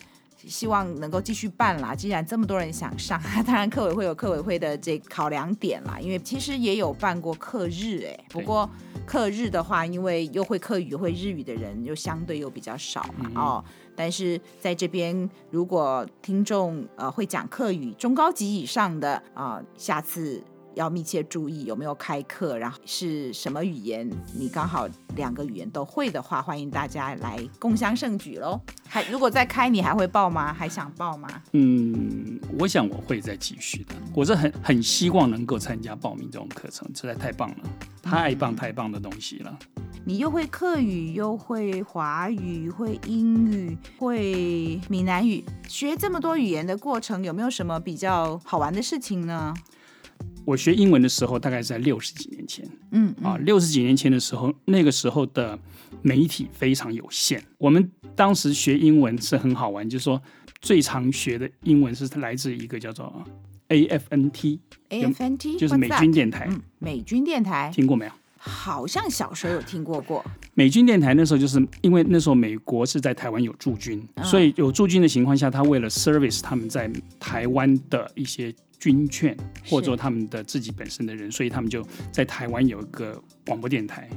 希望能够继续办啦。既然这么多人想上，当然课委会有课委会的这考量点啦。因为其实也有办过课日哎，不过课日的话，因为又会课语会日语的人又相对又比较少嘛，嗯、哦。但是在这边，如果听众呃会讲课语中高级以上的啊、呃，下次要密切注意有没有开课，然后是什么语言，你刚好两个语言都会的话，欢迎大家来共襄盛举喽。还如果再开，你还会报吗？还想报吗？嗯，我想我会再继续的。我是很很希望能够参加报名这种课程，实在太棒了，太棒太棒的东西了。你又会客语，又会华语，会英语，会闽南语，学这么多语言的过程，有没有什么比较好玩的事情呢？我学英文的时候，大概是在六十几年前。嗯，嗯啊，六十几年前的时候，那个时候的媒体非常有限。我们当时学英文是很好玩，就是说最常学的英文是来自一个叫做 AFNT，AFNT 就是美军电台。嗯，美军电台听过没有？好像小时候有听过过美军电台，那时候就是因为那时候美国是在台湾有驻军，嗯、所以有驻军的情况下，他为了 service 他们在台湾的一些军券，或者说他们的自己本身的人，所以他们就在台湾有一个广播电台，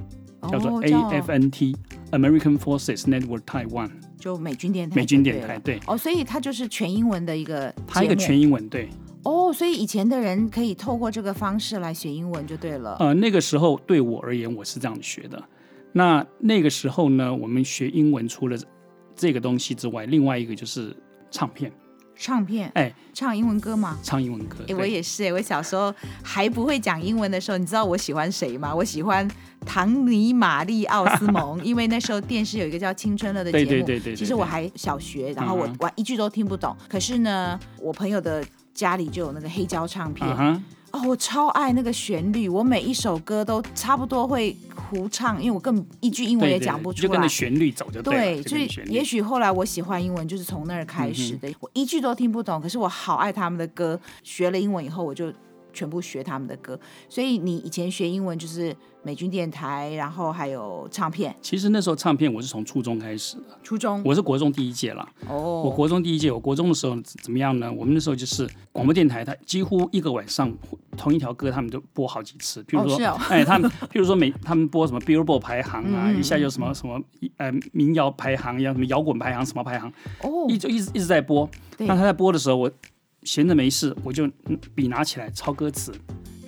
叫做 AFNT、哦、American Forces Network Taiwan，就美军电台，美军电台对哦，所以它就是全英文的一个，它一个全英文对。哦，所以以前的人可以透过这个方式来学英文就对了。呃，那个时候对我而言，我是这样学的。那那个时候呢，我们学英文除了这个东西之外，另外一个就是唱片。唱片？哎，唱英文歌吗？唱英文歌。哎，我也是哎，我小时候还不会讲英文的时候，你知道我喜欢谁吗？我喜欢唐尼玛丽奥斯蒙，因为那时候电视有一个叫《青春乐》的节目。对对对对。其实我还小学，然后我我一句都听不懂。可是呢，我朋友的。家里就有那个黑胶唱片，uh huh. 哦，我超爱那个旋律，我每一首歌都差不多会胡唱，因为我根本一句英文也讲不出来，对对对，就跟着旋律走就对。对，所以也许后来我喜欢英文就是从那儿开始的。嗯、我一句都听不懂，可是我好爱他们的歌。学了英文以后，我就全部学他们的歌。所以你以前学英文就是。美军电台，然后还有唱片。其实那时候唱片我是从初中开始的。初中，我是国中第一届了。哦，我国中第一届，我国中的时候怎么样呢？我们那时候就是广播电台，它几乎一个晚上同一条歌，他们都播好几次。譬如说，哦哦、哎，他们，譬如说每他们播什么 Billboard 排行啊，嗯、一下就什么什么呃民谣排行呀，什么摇滚排行，什么排行，哦，一直一直一直在播。那他在播的时候，我闲着没事，我就笔拿起来抄歌词。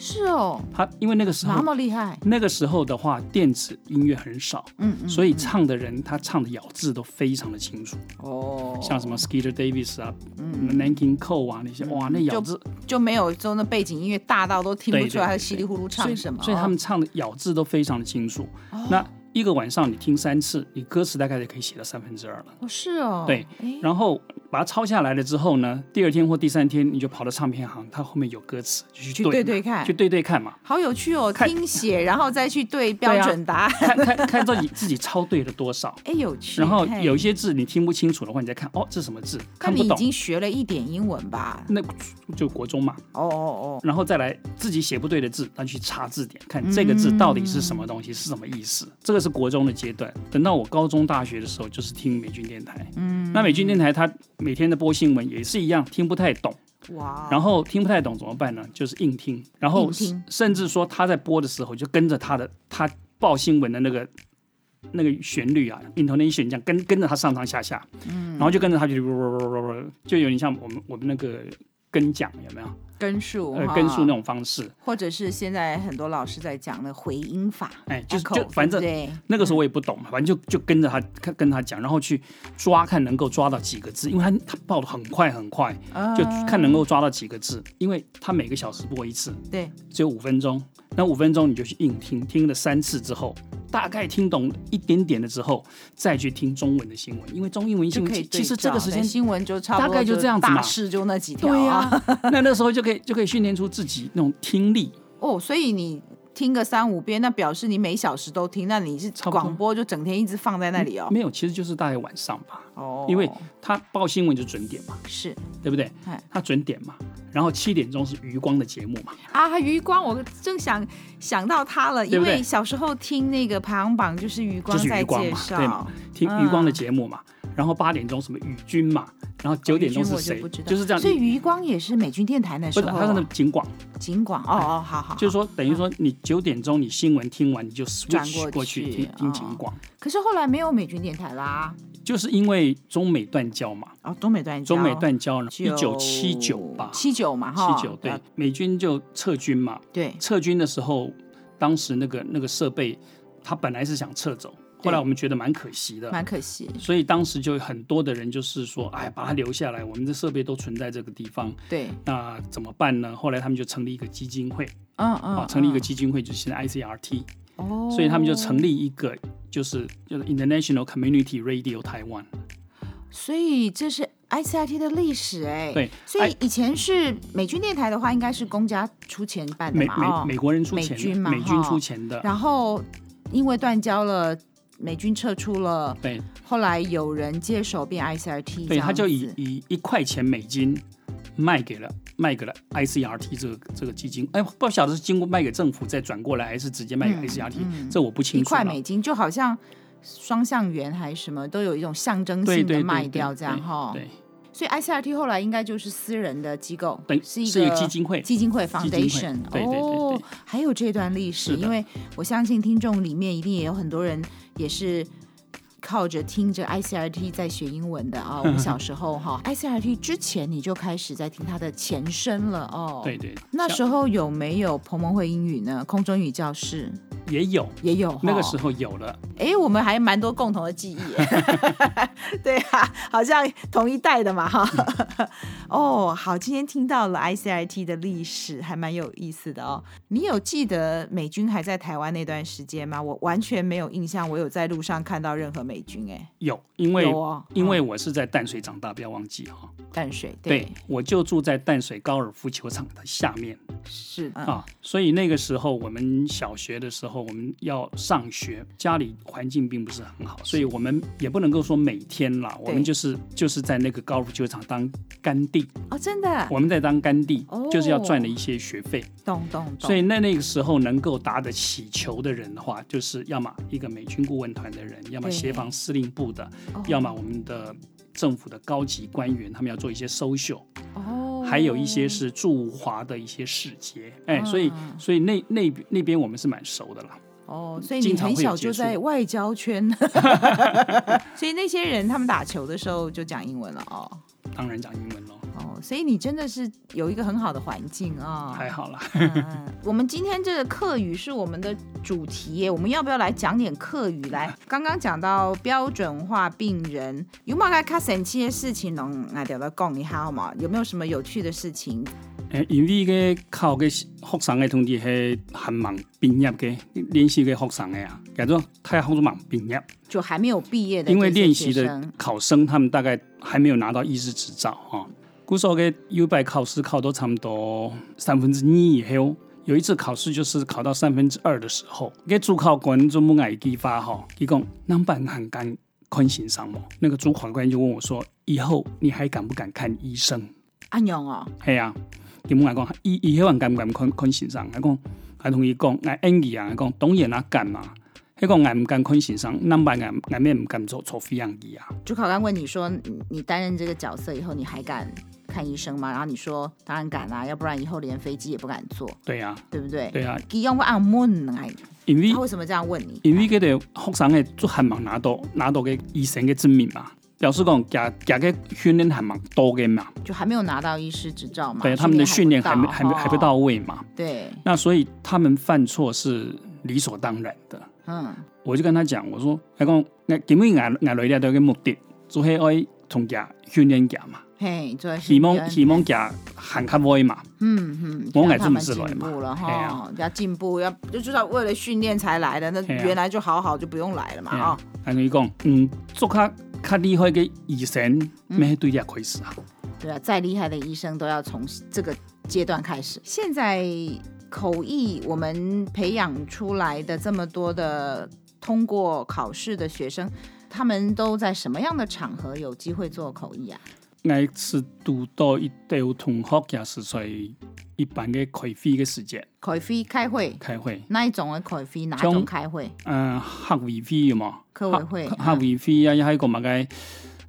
是哦，他因为那个时候那么厉害，那个时候的话，电子音乐很少，嗯，嗯，所以唱的人他唱的咬字都非常的清楚。哦，像什么 Skeeter Davis 啊，嗯，Nanking Cole 啊那些，哇，那咬字就，就没有就那背景音乐大到都听不出来他稀里糊涂唱什么，所以，他们唱的咬字都非常的清楚。哦、那一个晚上你听三次，你歌词大概就可以写到三分之二了。哦，是哦。对，然后把它抄下来了之后呢，第二天或第三天你就跑到唱片行，它后面有歌词，就去对，去对对看，去对对看嘛。好有趣哦，听写然后再去对标准答案，看看看自己自己抄对了多少。哎，有趣。然后有一些字你听不清楚的话，你再看哦，这是什么字？看不懂。你已经学了一点英文吧？那就国中嘛。哦哦哦。然后再来自己写不对的字，那去查字典，看这个字到底是什么东西，是什么意思。这个是国中的阶段。等到我高中、大学的时候，就是听美军电台。嗯，那美军电台它每天的播新闻也是一样，听不太懂。哇！然后听不太懂怎么办呢？就是硬听。然后甚至说他在播的时候，就跟着他的他报新闻的那个那个旋律啊，intonation 这样跟跟着他上上下下。嗯，然后就跟着他就就有点像我们我们那个跟讲有没有？根数，呃，根数那种方式，或者是现在很多老师在讲的回音法，哎，就是就反正那个时候我也不懂，反正就就跟着他跟跟他讲，然后去抓看能够抓到几个字，因为他他报的很快很快，就看能够抓到几个字，因为他每个小时播一次，对，只有五分钟，那五分钟你就去硬听，听了三次之后。大概听懂一点点了之后，再去听中文的新闻，因为中英文新闻其实这个时间新闻就差不多大概就这样子嘛，大事就那几条啊。对啊，那那时候就可以就可以训练出自己那种听力。哦，所以你听个三五遍，那表示你每小时都听，那你是广播就整天一直放在那里哦？没有，其实就是大概晚上吧。哦，因为他报新闻就准点嘛，是对不对？他准点嘛。然后七点钟是余光的节目嘛？啊，余光，我正想想到他了，因为小时候听那个排行榜就是余光在介绍，对嘛？听余光的节目嘛。然后八点钟什么宇军嘛？然后九点钟是谁？就是这样。所以余光也是美军电台那时候，不是，他是那警广。警广，哦哦，好好。就是说，等于说你九点钟你新闻听完，你就 switch 过去听听警广。可是后来没有美军电台啦。就是因为中美断交嘛，哦，中美断交，中美断交了，一九七九吧，七九嘛，哈，七九对，美军就撤军嘛，对，撤军的时候，当时那个那个设备，他本来是想撤走，后来我们觉得蛮可惜的，蛮可惜，所以当时就很多的人就是说，哎，把它留下来，我们的设备都存在这个地方，对，那怎么办呢？后来他们就成立一个基金会，嗯嗯，啊，成立一个基金会，就是现在 ICRT。哦，所以他们就成立一个，就是就是 International Community Radio Taiwan。所以这是 ICRT 的历史哎。对，所以以前是美军电台的话，应该是公家出钱办的嘛？美美美国人出钱，美军嘛，美军出钱的。然后因为断交了，美军撤出了，对。后来有人接手变 ICRT，对，他就以以一块钱美金。卖给了卖给了 ICRT 这个这个基金，哎，不晓得是经过卖给政府再转过来，还是直接卖给 ICRT，嗯嗯、这我不清楚。一块美金就好像双向圆还是什么，都有一种象征性的卖掉这样哈。对，所以 ICRT 后来应该就是私人的机构，对，是一个基金会，基金会 Foundation。对对对，哦，还有这段历史，因为我相信听众里面一定也有很多人也是。靠着听着 ICRT 在学英文的啊，我们小时候哈，ICRT 之前你就开始在听它的前身了哦。对对。那时候有没有彭蒙会英语呢？空中语教室也有，也有。那个时候有了。哎，我们还蛮多共同的记忆。对啊，好像同一代的嘛哈。哦，好，今天听到了 ICRT 的历史，还蛮有意思的哦。你有记得美军还在台湾那段时间吗？我完全没有印象，我有在路上看到任何。美军哎，有，因为因为我是在淡水长大，不要忘记哈。淡水对，我就住在淡水高尔夫球场的下面，是啊，所以那个时候我们小学的时候，我们要上学，家里环境并不是很好，所以我们也不能够说每天啦，我们就是就是在那个高尔夫球场当干地。哦，真的，我们在当干地，就是要赚了一些学费，懂懂懂。所以那那个时候能够打得起球的人的话，就是要么一个美军顾问团的人，要么协防司令部的，要么我们的。政府的高级官员，他们要做一些 social，哦，还有一些是驻华的一些使节，哎，所以所以那那那边我们是蛮熟的啦。哦，所以你很小就在外交圈，所以那些人他们打球的时候就讲英文了哦。当然讲英文喽。哦，所以你真的是有一个很好的环境啊，哦、还好啦。嗯，我们今天这个课语是我们的主题耶，我们要不要来讲点课语来？刚刚讲到标准化病人，有没有该卡神奇的事情能来聊聊讲一下好吗？有没有什么有趣的事情？诶，因为个考个学生的同志系很忙毕业嘅，练习个学生嘅啊，叫做太好忙毕业，就还没有毕业的。因为练习的考生，他们大概还没有拿到医师执照啊。古时候嘅有摆考试考到差不多三分之二以后，有一次考试就是考到三分之二的时候，个主考官就冇爱激发哈，伊讲能办很敢看先生冇？那个主考官就问我说：以后你还敢不敢看医生？安样哦，系啊。伊问我讲，伊伊迄个敢毋敢看看先生？我讲，我同伊讲，我演技啊，讲当然啊敢嘛。迄个我毋敢看先生，那么俺俺们毋敢做做飞行机啊。主考官问你说，你担任这个角色以后，你还敢看医生吗？然后你说，当然敢啊，要不然以后连飞机也不敢坐。对呀、啊，对不对？对呀、啊。伊用我按问哎，因为他为什么这样问你？因为嗰个学生诶做很忙拿到拿到个医生嘅证明嘛。表示讲，加加个训练还蛮多的嘛，就还没有拿到医师执照嘛。对，他们的训练还没还没还不到位嘛。对。那所以他们犯错是理所当然的。嗯。我就跟他讲，我说，他讲，那根本俺俺来了都个目的，做系爱从加训练加嘛。嘿，做希望希望加喊卡威嘛。嗯嗯。我爱这么来嘛。进步了哈，啊、要进步，要就知道为了训练才来的，那原来就好好就不用来了嘛啊。还跟你讲，嗯，做卡。看厉害的医生，没对也开始啊。对啊，再厉害的医生都要从这个阶段开始。现在口译我们培养出来的这么多的通过考试的学生，他们都在什么样的场合有机会做口译啊？那次读到一堆同学也是在一般的开会的时间。开会开会开会，哪一种的开会？哪种开会？嗯，客委会有冇？客委会，客委会啊，也还有个乜嘅？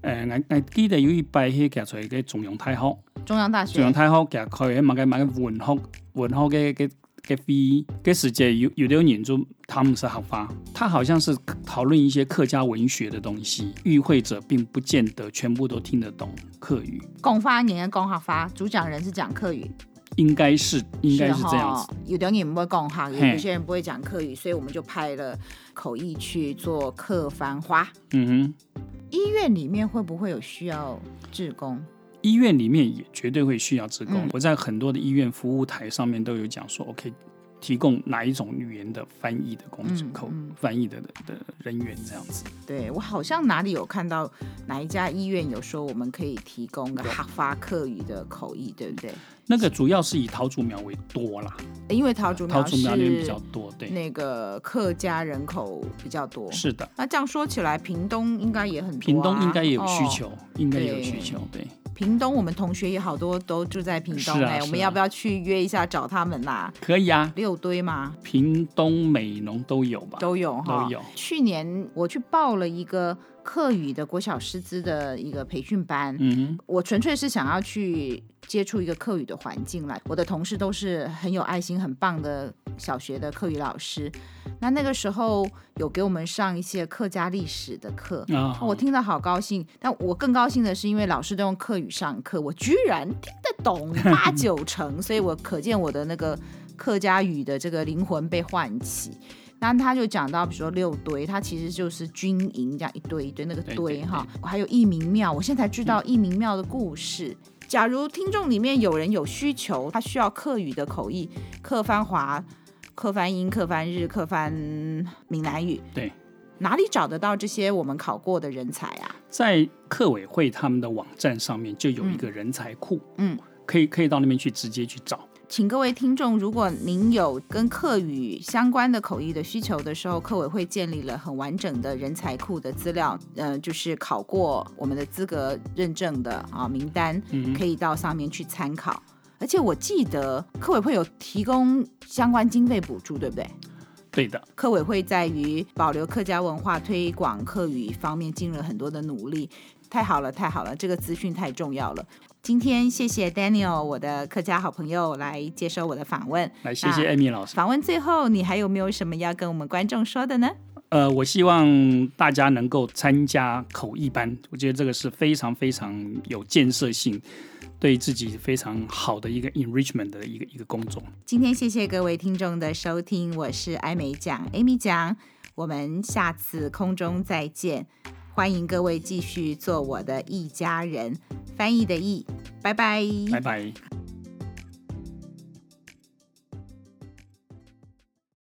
诶，我我记得有一摆去夹出来嘅中央大学，中央大学，中央大学夹开乜嘅乜嘅文学文学嘅嘅嘅会嘅世界，有有啲人就他们是合法，他好像是讨论一些客家文学的东西，与会者并不见得全部都听得懂客语。讲方言嘅讲客话，主讲人是讲客语。应该是应该是这样子。有的人不会讲客语，有些人不会讲客语，所以我们就派了口译去做客番话。嗯哼，医院里面会不会有需要志工？医院里面也绝对会需要职工。嗯、我在很多的医院服务台上面都有讲说，OK。提供哪一种语言的翻译的工作口翻译的的人员这样子？对，我好像哪里有看到哪一家医院有说我们可以提供个客话客语的口译，对不对？那个主要是以桃竹苗为多啦，因为桃竹苗桃竹苗那边比较多，对，那个客家人口比较多。是的，那这样说起来，屏东应该也很屏东应该也有需求，应该有需求，对。屏东，我们同学也好多都住在屏东哎，我们要不要去约一下找他们啦？可以啊，六堆吗？屏东、美农都有吧？都有哈，都有。去年我去报了一个客语的国小师资的一个培训班，嗯，我纯粹是想要去接触一个课语的环境来。我的同事都是很有爱心、很棒的小学的课语老师。那那个时候有给我们上一些客家历史的课，哦，我听得好高兴。但我更高兴的是，因为老师都用课语上课，我居然听得懂 八九成，所以我可见我的那个客家语的这个灵魂被唤起。那他就讲到，比如说六堆，它其实就是军营这样一堆一堆那个堆哈，还有义民庙，我现在才知道义民庙的故事。假如听众里面有人有需求，他需要客语的口译，客翻华。客翻英、客翻日、客翻闽南语，对，哪里找得到这些我们考过的人才啊？在客委会他们的网站上面就有一个人才库，嗯，可以可以到那边去直接去找。请各位听众，如果您有跟客语相关的口译的需求的时候，客委会建立了很完整的人才库的资料，呃，就是考过我们的资格认证的啊名单，可以到上面去参考。而且我记得客委会有提供相关经费补助，对不对？对的。客委会在于保留客家文化、推广客语方面尽了很多的努力，太好了，太好了，这个资讯太重要了。今天谢谢 Daniel，我的客家好朋友来接受我的访问。来，谢谢 Amy 老师。访问最后，你还有没有什么要跟我们观众说的呢？呃，我希望大家能够参加口译班，我觉得这个是非常非常有建设性，对自己非常好的一个 enrichment 的一个一个工作。今天谢谢各位听众的收听，我是艾美奖 Amy 奖，我们下次空中再见，欢迎各位继续做我的一家人，翻译的译，拜拜，拜拜。